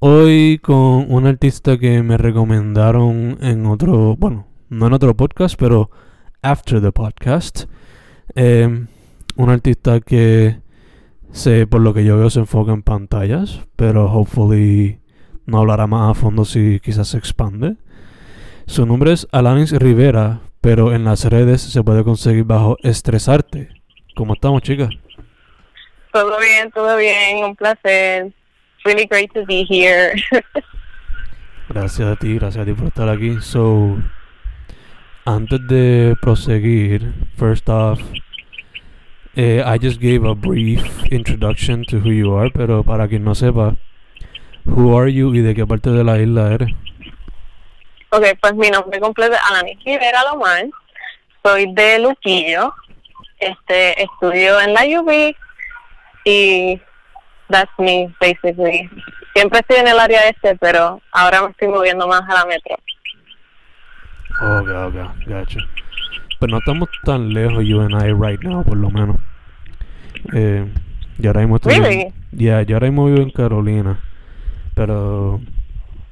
Hoy con un artista que me recomendaron en otro, bueno, no en otro podcast, pero after the podcast. Eh, un artista que se, por lo que yo veo se enfoca en pantallas, pero hopefully no hablará más a fondo si quizás se expande. Su nombre es Alanis Rivera, pero en las redes se puede conseguir bajo Estresarte. ¿Cómo estamos, chicas? Todo bien, todo bien, un placer. Really great to be here. gracias a ti, gracias a ti por estar aquí. So, antes de proseguir, first off, eh, I just gave a brief introduction to who you are, pero para quien no sepa, who are you y de qué parte de la isla eres? ok, pues mi nombre completo es Alanis Rivera Lomar. Soy de Luquillo. Este, estudio en la UB y that's me, basically. Siempre estoy en el área este, pero ahora me estoy moviendo más a la metro. Ok, ok, gotcha. Pero no estamos tan lejos, you and I, right now, por lo menos. Eh, yo ahora mismo estoy Really? en, yeah, yo ahora mismo vivo en Carolina. Pero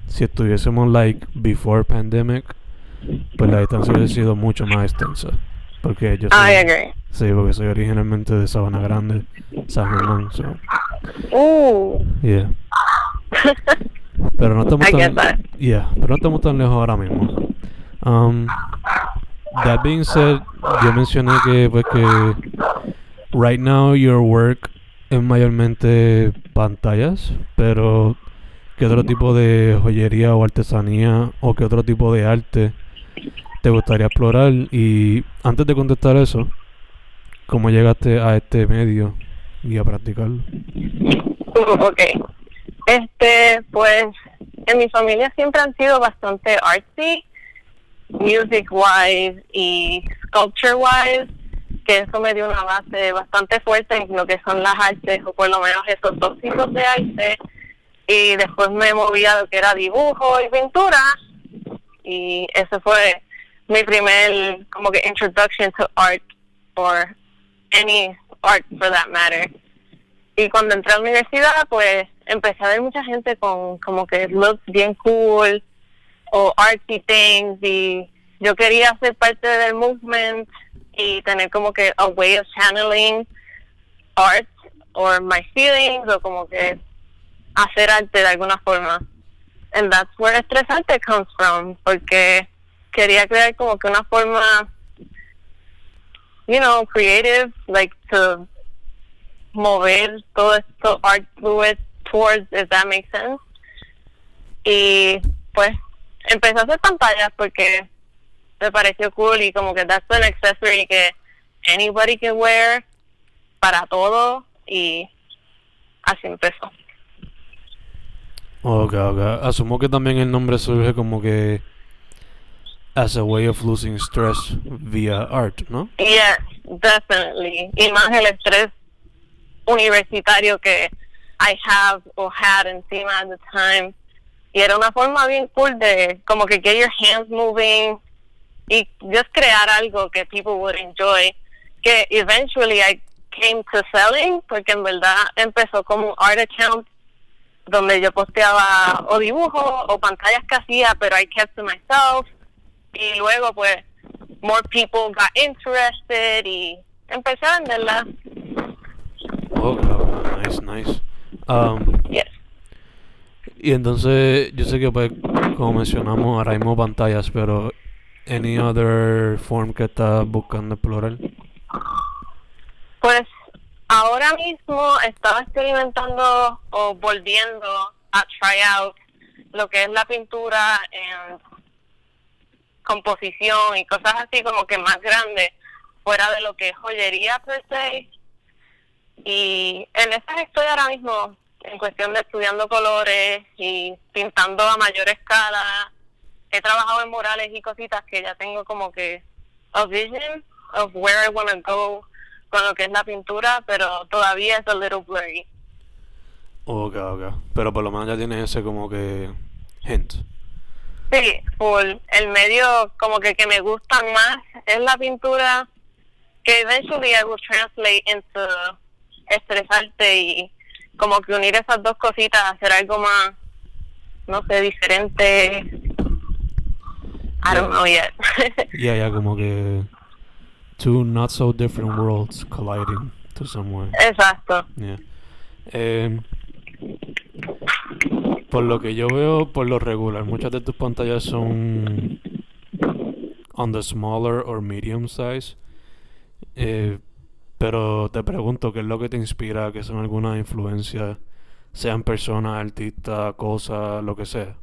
si estuviésemos, like, before pandemic, pues la distancia hubiese sido mucho más extensa. Porque yo soy, I agree. Sí, porque soy originalmente de Sabana Grande, San Germán, so, Uh. yeah. Pero no estamos I tan, yeah, pero no estamos tan lejos ahora mismo. Um, that being said, yo mencioné que pues que right now your work es mayormente pantallas, pero ¿qué otro tipo de joyería o artesanía o qué otro tipo de arte te gustaría explorar? Y antes de contestar eso, ¿cómo llegaste a este medio y a practicarlo? Ok. Este, pues, en mi familia siempre han sido bastante artsy, music wise y sculpture wise, que eso me dio una base bastante fuerte en lo que son las artes, o por lo menos esos dos tipos de arte. Y después me moví a lo que era dibujo y pintura, y ese fue mi primer, como que, introduction to art, or any art for that matter. Y cuando entré a la universidad, pues empecé a ver mucha gente con como que looks bien cool o artsy things y yo quería ser parte del movement y tener como que a way of channeling art or my feelings o como que hacer arte de alguna forma. And that's where estresante comes from porque quería crear como que una forma you know, creative, like to mover todo esto art fluid towards, if that makes sense. Y pues empecé a hacer pantallas porque me pareció cool y como que that's an accessory que anybody can wear para todo y así empezó. Ok, ok. Asumo que también el nombre surge como que as a way of losing stress via art, ¿no? Yes, definitely. Y más el estrés universitario que I have or had encima at the time. y era una forma bien cool de como que get your hands moving y just crear algo que people would enjoy que eventually I came to selling porque en verdad empezó como un art account donde yo posteaba o dibujos o pantallas que hacía pero I kept to myself y luego pues more people got interested y empecé a venderla oh, oh, nice nice. Um, yes. y entonces, yo sé que pues, como mencionamos, ahora mismo pantallas, pero any other form que estás buscando explorar? Pues ahora mismo estaba experimentando o volviendo a try out lo que es la pintura en composición y cosas así como que más grandes fuera de lo que es joyería per se y en esas estoy ahora mismo en cuestión de estudiando colores y pintando a mayor escala. He trabajado en murales y cositas que ya tengo como que a vision of where I want to go con lo que es la pintura, pero todavía es a little blurry. Ok, ok. Pero por lo menos ya tienes ese como que hint. Sí, full. El medio como que que me gusta más es la pintura que eventually I will translate into estresarte y como que unir esas dos cositas, hacer algo más, no sé, diferente. I don't know yet. yeah, yeah, como que two not so different worlds colliding to somewhere. Exacto. Yeah. Eh, por lo que yo veo, por lo regular, muchas de tus pantallas son on the smaller or medium size. Eh, pero te pregunto, ¿qué es lo que te inspira? ¿Qué son algunas influencias? Sean personas, artistas, cosas, lo que sea.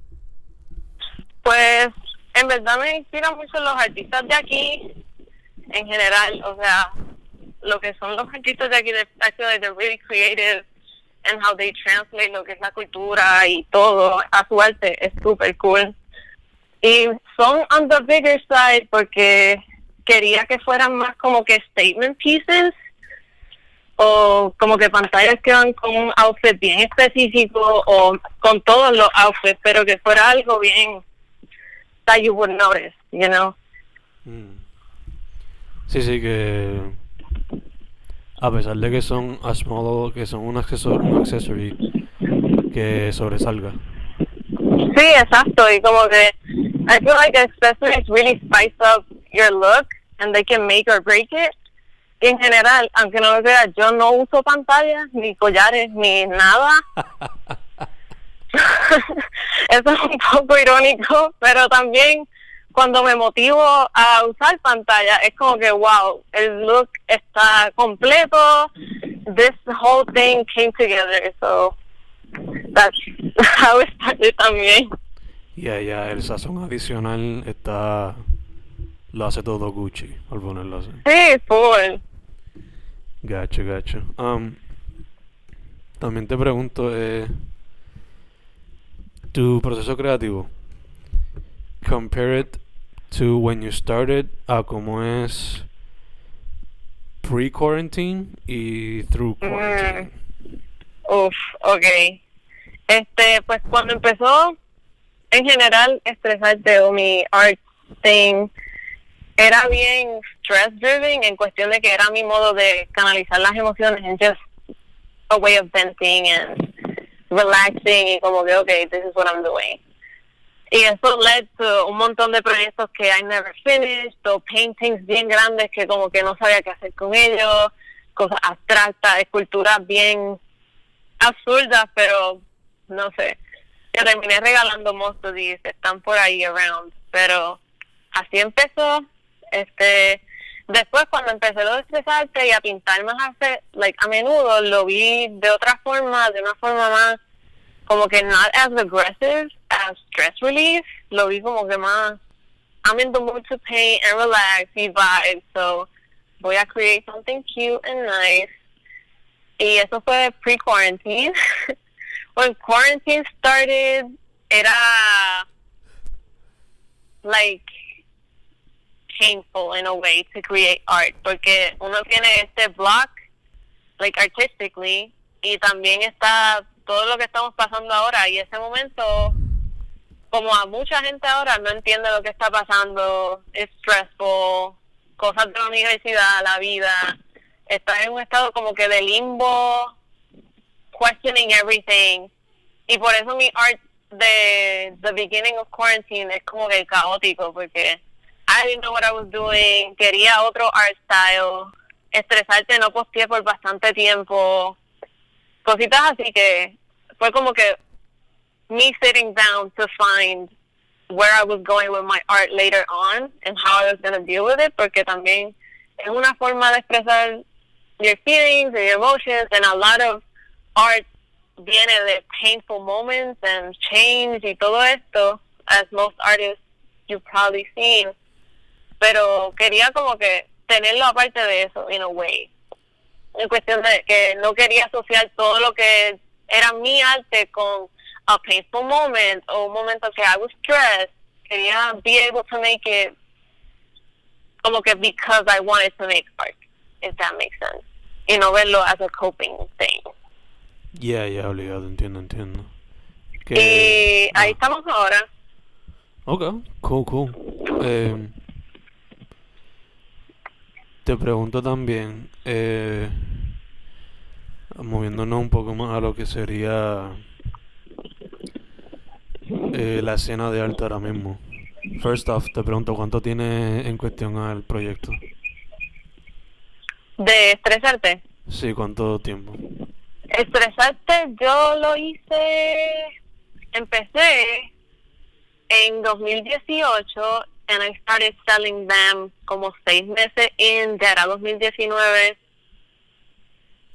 Pues en verdad me inspiran mucho los artistas de aquí, en general. O sea, lo que son los artistas de aquí, de, actually they're really creative and how they translate lo que es la cultura y todo a su arte es súper cool. Y son on the bigger side porque quería que fueran más como que statement pieces o como que pantallas que van con un outfit bien específico o con todos los outfits, pero que fuera algo bien that you would notice, you know. Mm. Sí, sí, que a pesar de que son a small, que son un accesorio, un accessory que sobresalga. Sí, exacto, y como que I feel like accessories really spice up your look and they can make or break it en general, aunque no lo creas, yo no uso pantallas, ni collares, ni nada. Eso es un poco irónico, pero también cuando me motivo a usar pantalla, es como que, wow, el look está completo. This whole thing came together, so that's how it started también. Ya, el sazón adicional está. Lo hace todo Gucci, al ponerlo así. Sí, full. Gacho, gacho. Um, también te pregunto, eh, tu proceso creativo, compare it to when you started a como es pre-quarantine y through quarantine. Mm. Uf, ok. Este, pues cuando empezó, en general, estresarte o mi art thing, era bien stress driven en cuestión de que era mi modo de canalizar las emociones en just a way of venting and relaxing y como que okay this is what I'm doing y eso led to un montón de proyectos que I never finished o paintings bien grandes que como que no sabía qué hacer con ellos cosas abstractas esculturas bien absurdas pero no sé. Yo terminé regalando most of these están por ahí around pero así empezó. Este, después cuando empecé lo de estresarte y a pintar más like, a menudo, lo vi de otra forma, de una forma más, como que not as aggressive as stress relief, lo vi como que más, I'm in the mood to paint and relax y vibe, so voy a create something cute and nice. Y eso fue pre-quarantine. When quarantine started, era like painful in a way to create art porque uno tiene este block like artistically y también está todo lo que estamos pasando ahora y ese momento como a mucha gente ahora no entiende lo que está pasando, es stressful, cosas de la universidad, la vida, está en un estado como que de limbo, questioning everything. Y por eso mi art de the beginning of quarantine es como que caótico, porque I didn't know what I was doing, quería otro art style, estresarte no posteé por bastante tiempo, cositas así que fue como que me sitting down to find where I was going with my art later on and how I was going to deal with it, porque también es una forma de expresar your feelings and your emotions, and a lot of art viene de painful moments and change y todo esto, as most artists you've probably seen. Pero quería como que tenerlo aparte de eso, in a way. En cuestión de que no quería asociar todo lo que era mi arte con a painful moment o un momento que I was stressed. Quería be able to make it como que because I wanted to make art, if that makes sense. Y no verlo as a coping thing. Yeah, yeah, obligado, entiendo, entiendo. Que, y ahí ah. estamos ahora. Ok, cool, cool. Eh, te pregunto también, eh, moviéndonos un poco más a lo que sería eh, la escena de arte ahora mismo. First off, te pregunto, ¿cuánto tiene en cuestión al proyecto? ¿De estresarte? Sí, ¿cuánto tiempo? Estresarte yo lo hice, empecé en 2018 and I started selling them como seis meses in, ya era 2019.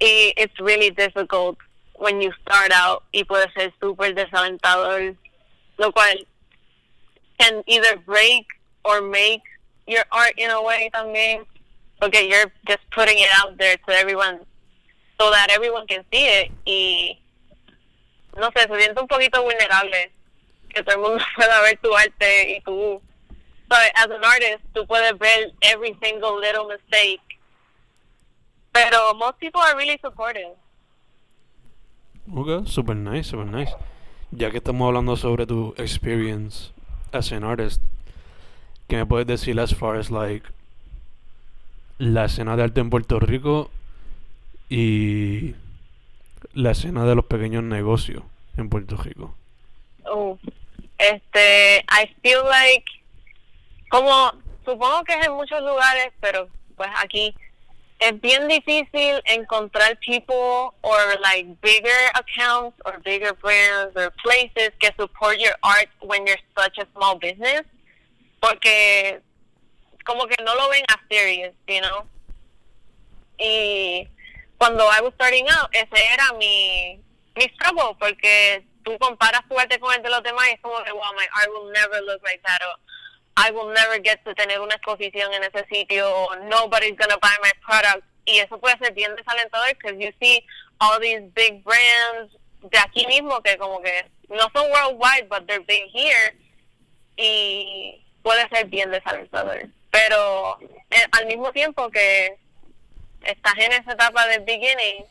Y it's really difficult when you start out y puede ser súper desalentador, lo cual can either break or make your art in a way también, okay, you're just putting it out there to everyone so that everyone can see it y no sé, se siente un poquito vulnerable que todo el mundo pueda ver tu arte y tú But as an artist, tú puedes ver every single little mistake. Pero most people are really supportive. Okay, super nice, super nice. Ya que estamos hablando sobre tu experience as an artist, ¿qué me puedes decir as far as like la escena de arte en Puerto Rico y la escena de los pequeños negocios en Puerto Rico? Oh, este, I feel like como supongo que es en muchos lugares, pero pues aquí es bien difícil encontrar people or like bigger accounts or bigger brands or places que support your art when you're such a small business porque como que no lo ven as serious, you know. Y cuando I was starting out, ese era mi mi struggle porque tú comparas tu arte con el de los demás y es como que wow, my art will never look like that I will never get to tener una exposición en ese sitio, nobody's gonna buy my product. Y eso puede ser bien desalentador because you see all these big brands de aquí mismo que como que no son worldwide, but they're big here. Y puede ser bien desalentador. Pero eh, al mismo tiempo que estás en esa etapa del beginning,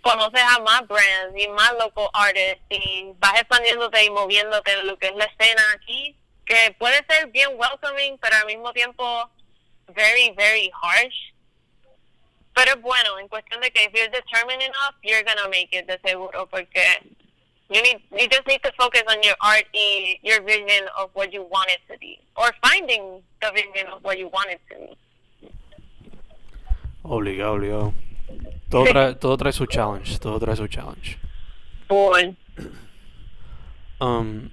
conoces a más brands y más local artists y vas expandiéndote y moviéndote en lo que es la escena aquí que puede ser bien welcoming, pero al mismo tiempo very, very harsh. Pero es bueno, en cuestión de que if you're determined enough, you're gonna make it de seguro, porque you need you just need to focus on your art y your vision of what you want it to be, or finding the vision of what you want it to be. Obligado, obligado. Todo trae, todo trae su challenge, todo trae su challenge. Boy. Um,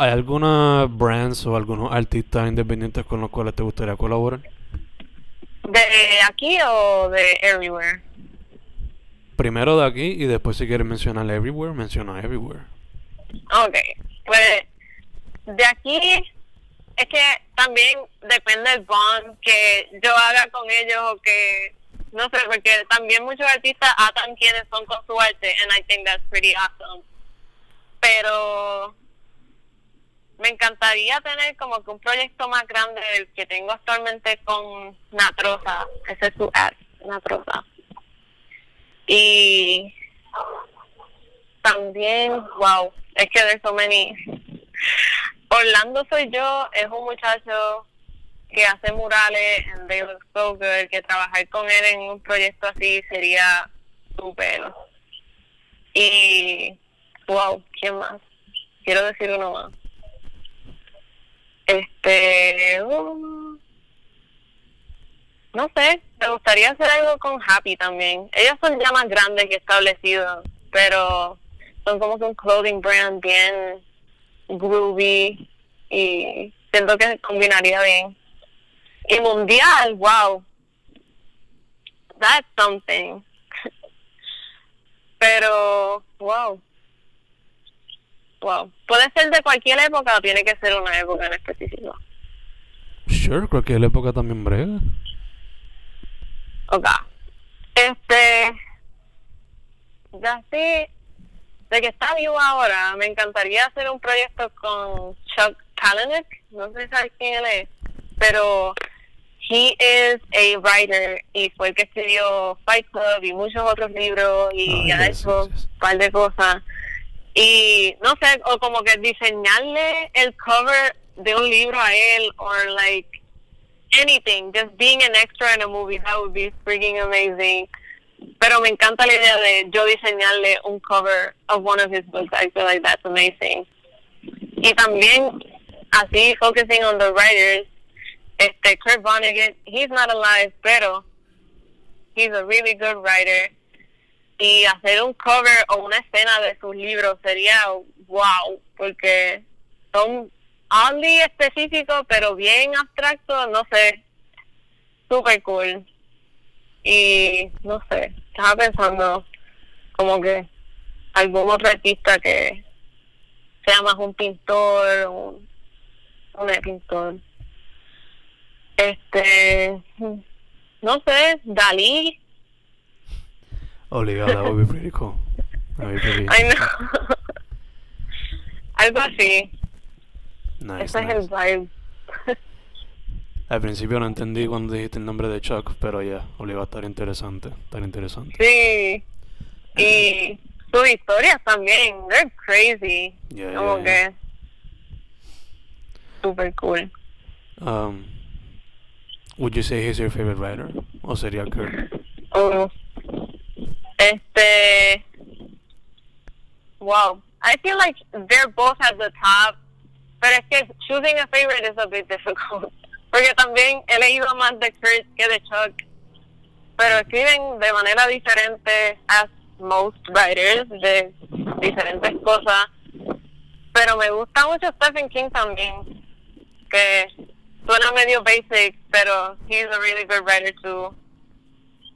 ¿Hay alguna brands o algunos artistas independientes con los cuales te gustaría colaborar? ¿De aquí o de everywhere? Primero de aquí y después si quieres mencionar everywhere, menciona everywhere. Ok, pues de aquí es que también depende del bond que yo haga con ellos o que no sé, porque también muchos artistas atan quienes son con su arte and I think that's pretty awesome. Pero me encantaría tener como que un proyecto más grande del que tengo actualmente con Natrosa, ese es su ad, Natrosa. Y también, wow, es que there's so many. Orlando soy yo, es un muchacho que hace murales en They Look que trabajar con él en un proyecto así sería súper. Y, wow, ¿quién más? Quiero decir uno más. Este, um, no sé, me gustaría hacer algo con Happy también. Ellos son ya más grandes que establecidos, pero son como que un clothing brand bien groovy y siento que combinaría bien. Y mundial, wow. That's something. Pero, wow. Wow. Puede ser de cualquier época o tiene que ser una época en específico. Sure, cualquier época también brega. Ok. Este. Ya sí. De que está vivo ahora, me encantaría hacer un proyecto con Chuck Palahniuk. No sé si sabes quién él es. Pero he is a writer y fue el que escribió Fight Club y muchos otros libros y Oh, ha yes, yes. un par de cosas. Y no sé, o como que diseñarle el cover de un libro a él, or like anything, just being an extra in a movie, that would be freaking amazing. Pero me encanta la idea de yo diseñarle un cover of one of his books. I feel like that's amazing. Y también, así, focusing on the writers, este, Kurt Vonnegut, he's not alive, pero he's a really good writer. Y hacer un cover o una escena de sus libros sería wow, porque son oddly específicos, pero bien abstractos, no sé, super cool. Y no sé, estaba pensando como que algún otro artista que sea más un pintor, un, un pintor. Este, no sé, Dalí, Obligado, that would be pretty cool. That would be pretty I know. Algo así, nice, ese es nice. el vibe. Al principio no entendí cuando dijiste el nombre de Chuck, pero ya, obligado a estar interesante, estar interesante. Sí, y sus historias también, they're crazy, Yeah, como yeah, que super cool. Um, would you say he's your favorite writer? ¿O sería Kurt? Oh. Este, wow, I feel like they're both at the top, pero es que choosing a favorite is a bit difficult, porque también he leído más de Kurt que de Chuck, pero escriben de manera diferente as most writers de diferentes cosas, pero me gusta mucho Stephen King también, que suena medio basic, pero he's a really good writer too.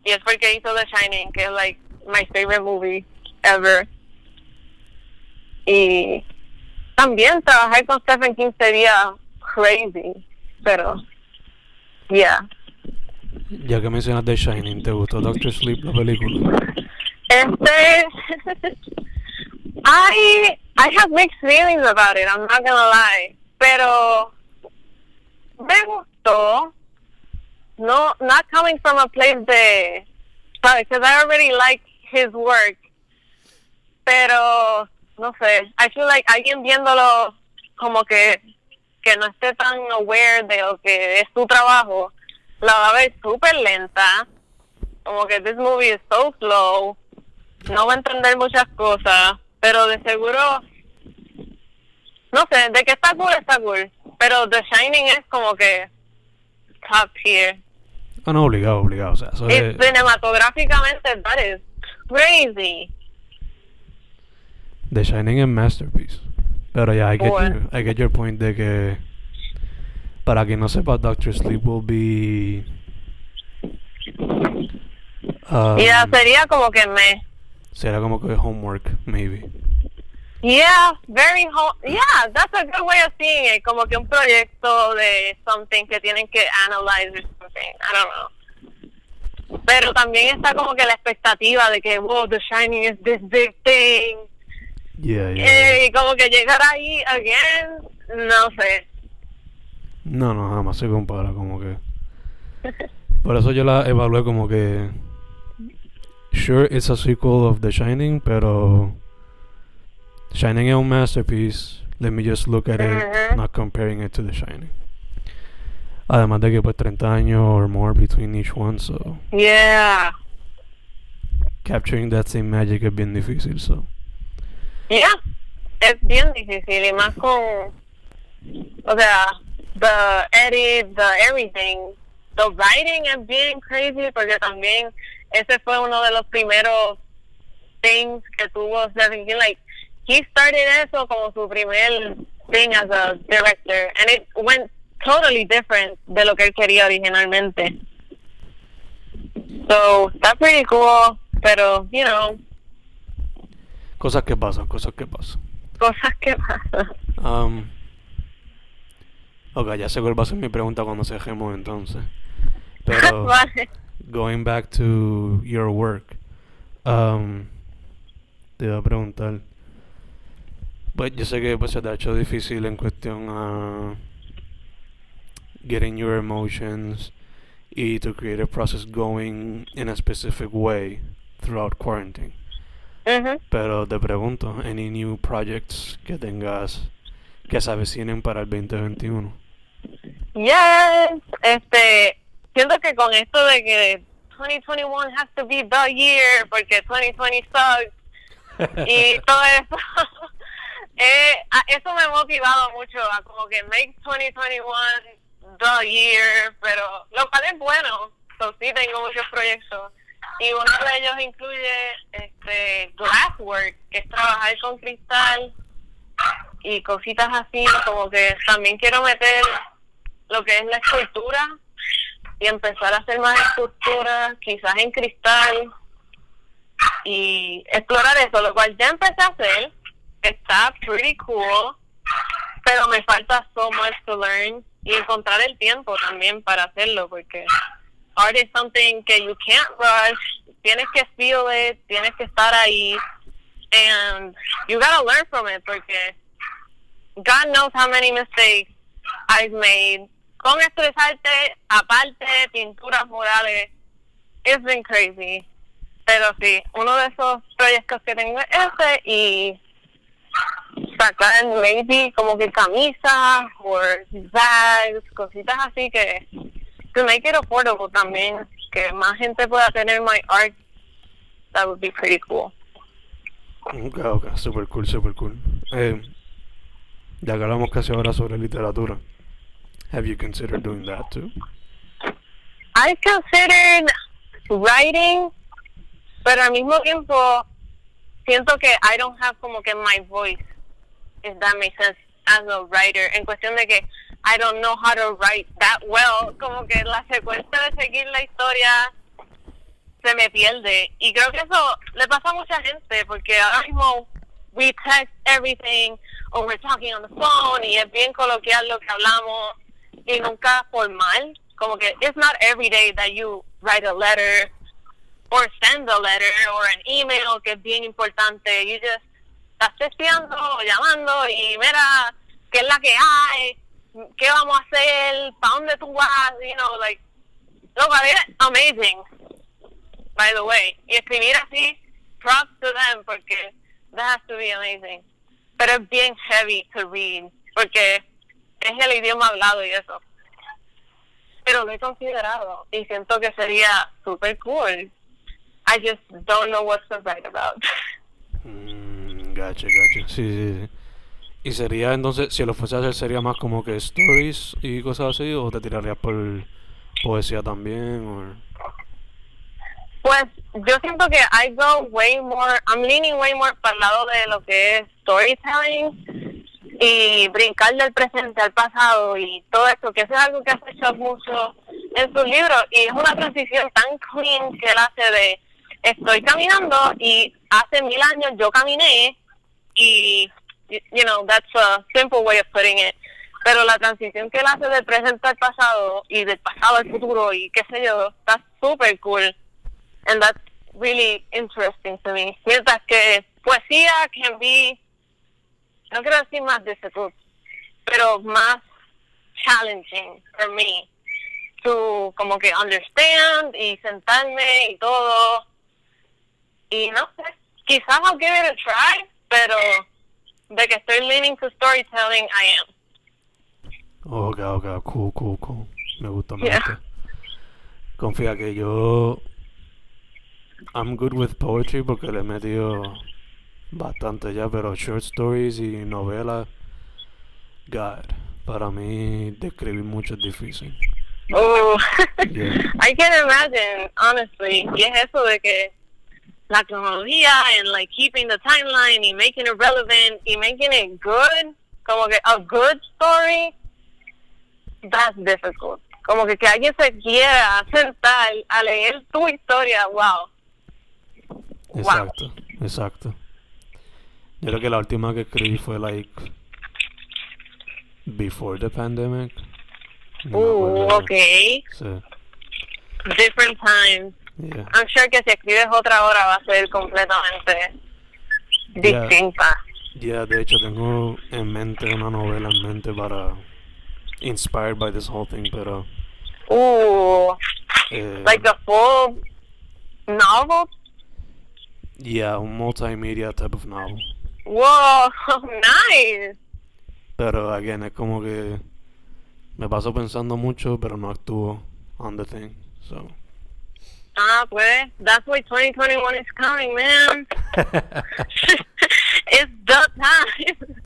Y es porque hizo The Shining, que es like my favorite movie ever. Y también trabajar con Stephen King sería crazy, pero yeah. Ya que mencionas The Shining, ¿te gustó Doctor Sleep, la película? Este I I have mixed feelings about it, I'm not gonna lie. Pero me gustó. No, not coming from a place de, because I already like his work. Pero, no sé, I feel like alguien viéndolo como que, que no esté tan aware de lo que es su trabajo, la va a ver súper lenta. Como que this movie is so slow. No va a entender muchas cosas, pero de seguro, no sé, de que está cool, está cool. Pero The Shining es como que top tier. Ah, no, obligado, obligado. O sea, eso es... cinematográficamente, that is crazy. The Shining es masterpiece. Pero ya, I, get your, I get your point de que... Para quien no sepa, Doctor Sleep will be... um, y ya sería como que me. será como que homework, maybe. Yeah, very ho Yeah, that's a good way of seeing it. Como que un proyecto de something que tienen que analyze or something. I don't know. Pero también está como que la expectativa de que, wow, The Shining is this big thing. Yeah, yeah. Eh, y como que llegar ahí again, no sé. No, no, jamás se compara, como que... Por eso yo la evalué como que... Sure, it's a sequel of The Shining, pero... Shining es un masterpiece. let me just look at it, Mhm. not comparing it to The Shining. Además de que pues 30 años or more between each one, so Yeah. capturing that same magic es bien difícil, so. Yeah. Es bien difícil y más con, o sea, the edit, the everything. The writing es bien crazy porque también ese fue uno de los primeros things que tuvo Stephen King. Like, he started eso como su primer thing as a director and it went totally different de lo que él quería originalmente. So, that's pretty cool, pero, you know, Cosas que pasan, cosas que pasan. cosas que pasan. Um, ok, ya sé cuál va a ser mi pregunta cuando dejemos entonces. Pero, vale. going back to your work, um, te iba a preguntar. Pues yo sé que pues, se te ha hecho difícil en cuestión a getting your emotions to create a process going in a specific way throughout quarantine. Ujú. Pero te pregunto, any new projects que tengas que se avecinen para el 2021? Yes, este, siento que con esto de que 2021 has to be the year porque 2020 sucks y todo eso, eh, eso me ha motivado mucho a como que make 2021 the year, pero lo cual es bueno, so sí tengo muchos proyectos. Y uno de ellos incluye este glasswork, que es trabajar con cristal y cositas así, como que también quiero meter lo que es la escultura y empezar a hacer más esculturas, quizás en cristal y explorar eso, lo cual ya empecé a hacer, está pretty cool, pero me falta so much to learn y encontrar el tiempo también para hacerlo, porque art is something que you can't rush, tienes que feel it, tienes que estar ahí, and you gotta learn from it, porque God knows how many mistakes I've made con estresarte, aparte, pinturas murales. It's been crazy. Pero sí, uno de esos proyectos que tengo es ese y sacar maybe como que camisas o bags, cositas así que to make it affordable también, que más gente pueda tener my art. That would be pretty cool. Ok, ok, super cool, super cool. Eh, ya que hablamos casi ahora sobre literatura, have you considered doing that too? I considered writing, pero al mismo tiempo siento que I don't have como que my voice, if that makes sense, as a writer, en cuestión de que I don't know how to write that well, como que la secuencia de seguir la historia se me pierde. Y creo que eso le pasa a mucha gente, porque ahora mismo we text everything, or we're talking on the phone, y es bien coloquial lo que hablamos, y nunca formal. Como que it's not every day that you write a letter, or send a letter, or an email, que es bien importante. You just estás testeando, llamando, y mira, ¿qué es la que hay? ¿Qué vamos a hacer? ¿Para dónde tú vas? You know, like, look, it's amazing by the way. Y escribir así, props to them, porque that has to be amazing. Pero es bien heavy to read, porque es el idioma hablado y eso. Pero lo he considerado y siento que sería super cool. I just don't know what to write about. Mm, gotcha, gotcha. Sí, sí, sí. ¿Y sería entonces, si lo fuese a hacer, sería más como que stories y cosas así? ¿O te tirarías por poesía también? O... Pues yo siento que I go way more, I'm leaning way more para el lado de lo que es storytelling y brincar del presente al pasado y todo eso, que eso es algo que hace Chuck mucho en sus libros y es una transición tan clean que él hace de estoy caminando y hace mil años yo caminé y, you know, that's a simple way of putting it. Pero la transición que él hace del presente al pasado y del pasado al futuro y qué sé yo, está súper cool. And that's really interesting to me. Mientras que poesía can be, no quiero decir más difficult, pero más challenging for me to como que understand y sentarme y todo. Y no sé, quizás I'll give it a try, pero de que estoy leaning to storytelling, I am. Ok, ok, cool, cool, cool. Me gusta, me Yeah. gusta. Confía que yo. I'm good with poetry porque le he metido bastante ya, pero short stories y novelas. God, para mí describir mucho es difícil. Oh, Yeah. I can imagine, honestly. Y es eso de que la cronología and like keeping the timeline y making it relevant y making it good, como que a good story, that's difficult. Como que que alguien se quiera sentar a leer tu historia, wow. Wow. Exacto, exacto. Yo creo que la última que escribí fue like before the pandemic. No Uh, okay. Sí, Different times. Yeah. I'm sure que si escribes otra hora va a ser completamente Yeah. distinta. Ya, de hecho tengo en mente una novela en mente para inspired by this whole thing, pero Ooh, eh, like a full novel? yeah, un multimedia type of novel. Whoa, nice. Pero again es como que me paso pensando mucho, pero no actúo on the thing. So Ah, pues, that's why 2021 is coming, man. it's the time.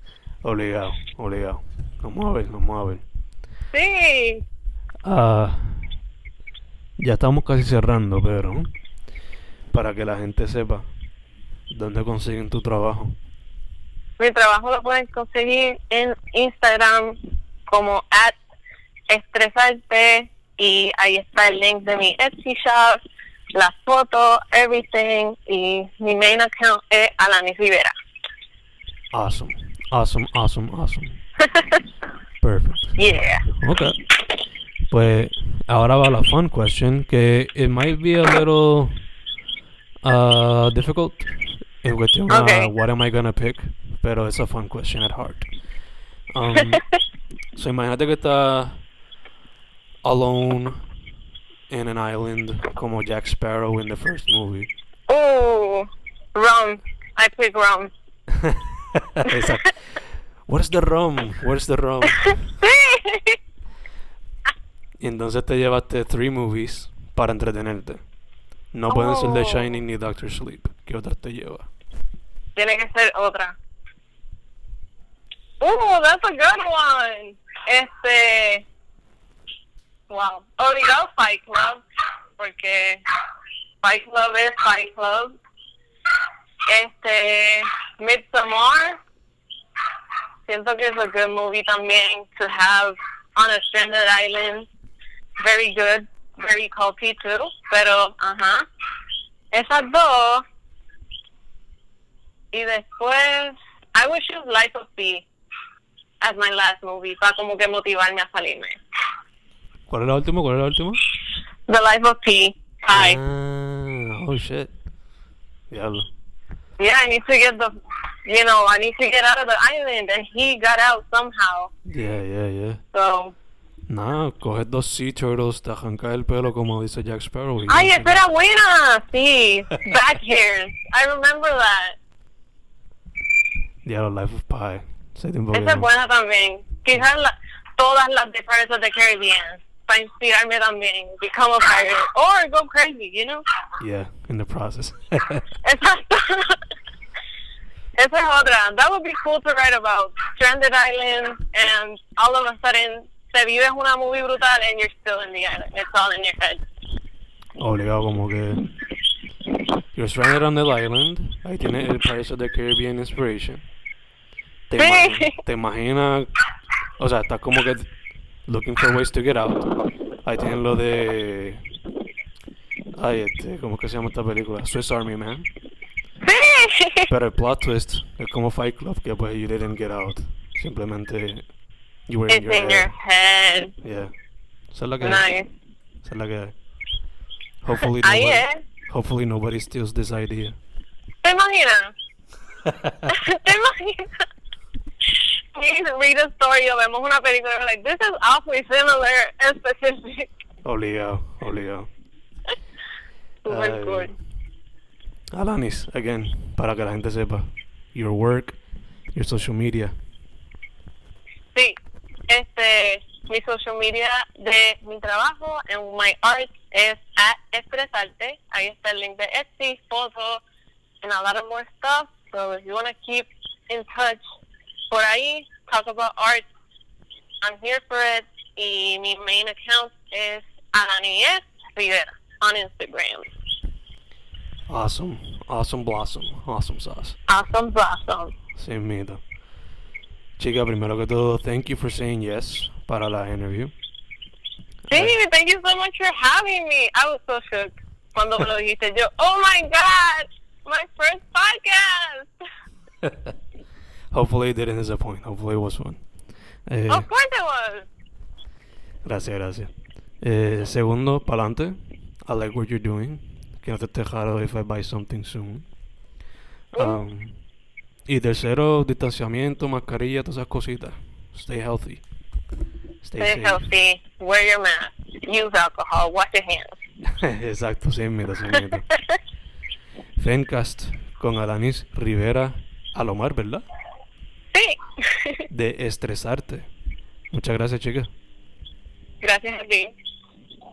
obligado, obligado. Vamos a ver, vamos a ver. sí. Ah, ya estamos casi cerrando, pero para que la gente sepa dónde consiguen tu trabajo. Mi trabajo lo pueden conseguir en Instagram como at estresarte y ahí está el link de mi Etsy shop, las fotos, everything y mi main account es Alanis Rivera. Awesome, awesome, awesome, awesome. Perfect. yeah. Okay. Pues ahora va la fun question, que it might be a little uh, difficult en cuestión a Okay. what am I gonna pick, pero it's a fun question at heart. Um, so imagínate que estás alone in an island como Jack Sparrow in the first movie. Ooh, rum. I pick rum. Exacto. Where's the rum? Where's the rum? Y entonces te llevaste three movies para entretenerte. No pueden ser The Oh. Shining ni Doctor Sleep. ¿Qué otras te lleva? Tiene que ser otra. Ooh, that's a good one. Este. Wow. Oh, Obligado Fight Club. Porque Fight Club es Fight Club. Este. Midsommar. Siento que es a good movie también to have on a stranded island. Very good. Very culty too. Pero, ajá. Esas dos. Y después, I would choose Life of Pi as my last movie, para como que motivarme a salirme. ¿Cuál es la última? ¿Cuál es la última? The Life of Pi. Hi. Ah, oh shit. Diablo. Yeah, I need to get the, you know, I need to get out of the island, and he got out somehow. Yeah, yeah, yeah. So, Nada, coges dos sea turtles, te arrancas el pelo como dice Jack Sparrow. ay, esa era buena. Sí, back hairs. I remember that. Diablo, Life of Pi. Esa es buena también. Quizás la, todas las de Pirates of the Caribbean, inspirarme también. Become a pirate, or go crazy, you know. Yeah, in the process. Exacto. Esa es otra. That would be cool to write about. Stranded island and all of a sudden te vives una movie brutal and you're still in the island. It's all in your head. Obligado como que... You're stranded on the island. Ahí tiene el Pirates of the Caribbean Inspiration. Te, Sí. te imaginas... O sea, estás como que looking for ways to get out. Ahí tienen lo de... Ay, este, ¿cómo es que se llama esta película? Swiss Army Man. Pero el plot twist es como Fight Club, que pues you didn't get out. Simplemente you were in It's your in head. your head. Yeah. Esa es la que Nice. Esa es la que Hopefully Ahí nobody, es. hopefully nobody steals this idea. ¿Te imaginas? ¿Te imaginas? We read a story o vemos una película y like, this is awfully similar and specific. obligado, obligado. Super cool. Alanis, again, para que la gente sepa. Your work, your social media. Sí, este, mi social media de mi trabajo en My Art es at Expresarte. Ahí está el link de Etsy, photo, and a lot of more stuff. So if you want to keep in touch por ahí, talk about art, I'm here for it. Y mi main account es Ananíes Rivera on Instagram. Awesome. Awesome blossom. Awesome sauce. Awesome blossom. Sin miedo. Chica, primero que todo, thank you for saying yes para la interview. Sí, thank you so much for having me. I was so shook cuando lo dijiste. Yo, oh my God, my first podcast. Hopefully it didn't disappoint. Hopefully it was fun. Eh, Of course it was. gracias, gracias. Eh, segundo, pa'lante. I like what you're doing. Que no te esté if I buy something soon. Um, y tercero, distanciamiento, mascarilla, todas esas cositas. Stay healthy. Stay, Stay healthy. Wear your mask. Use alcohol. Wash your hands. Exacto, sin miedo. Fencast con Alanis Rivera Alomar, ¿verdad? Sí. De estresarte. Muchas gracias, chicas. Gracias a ti.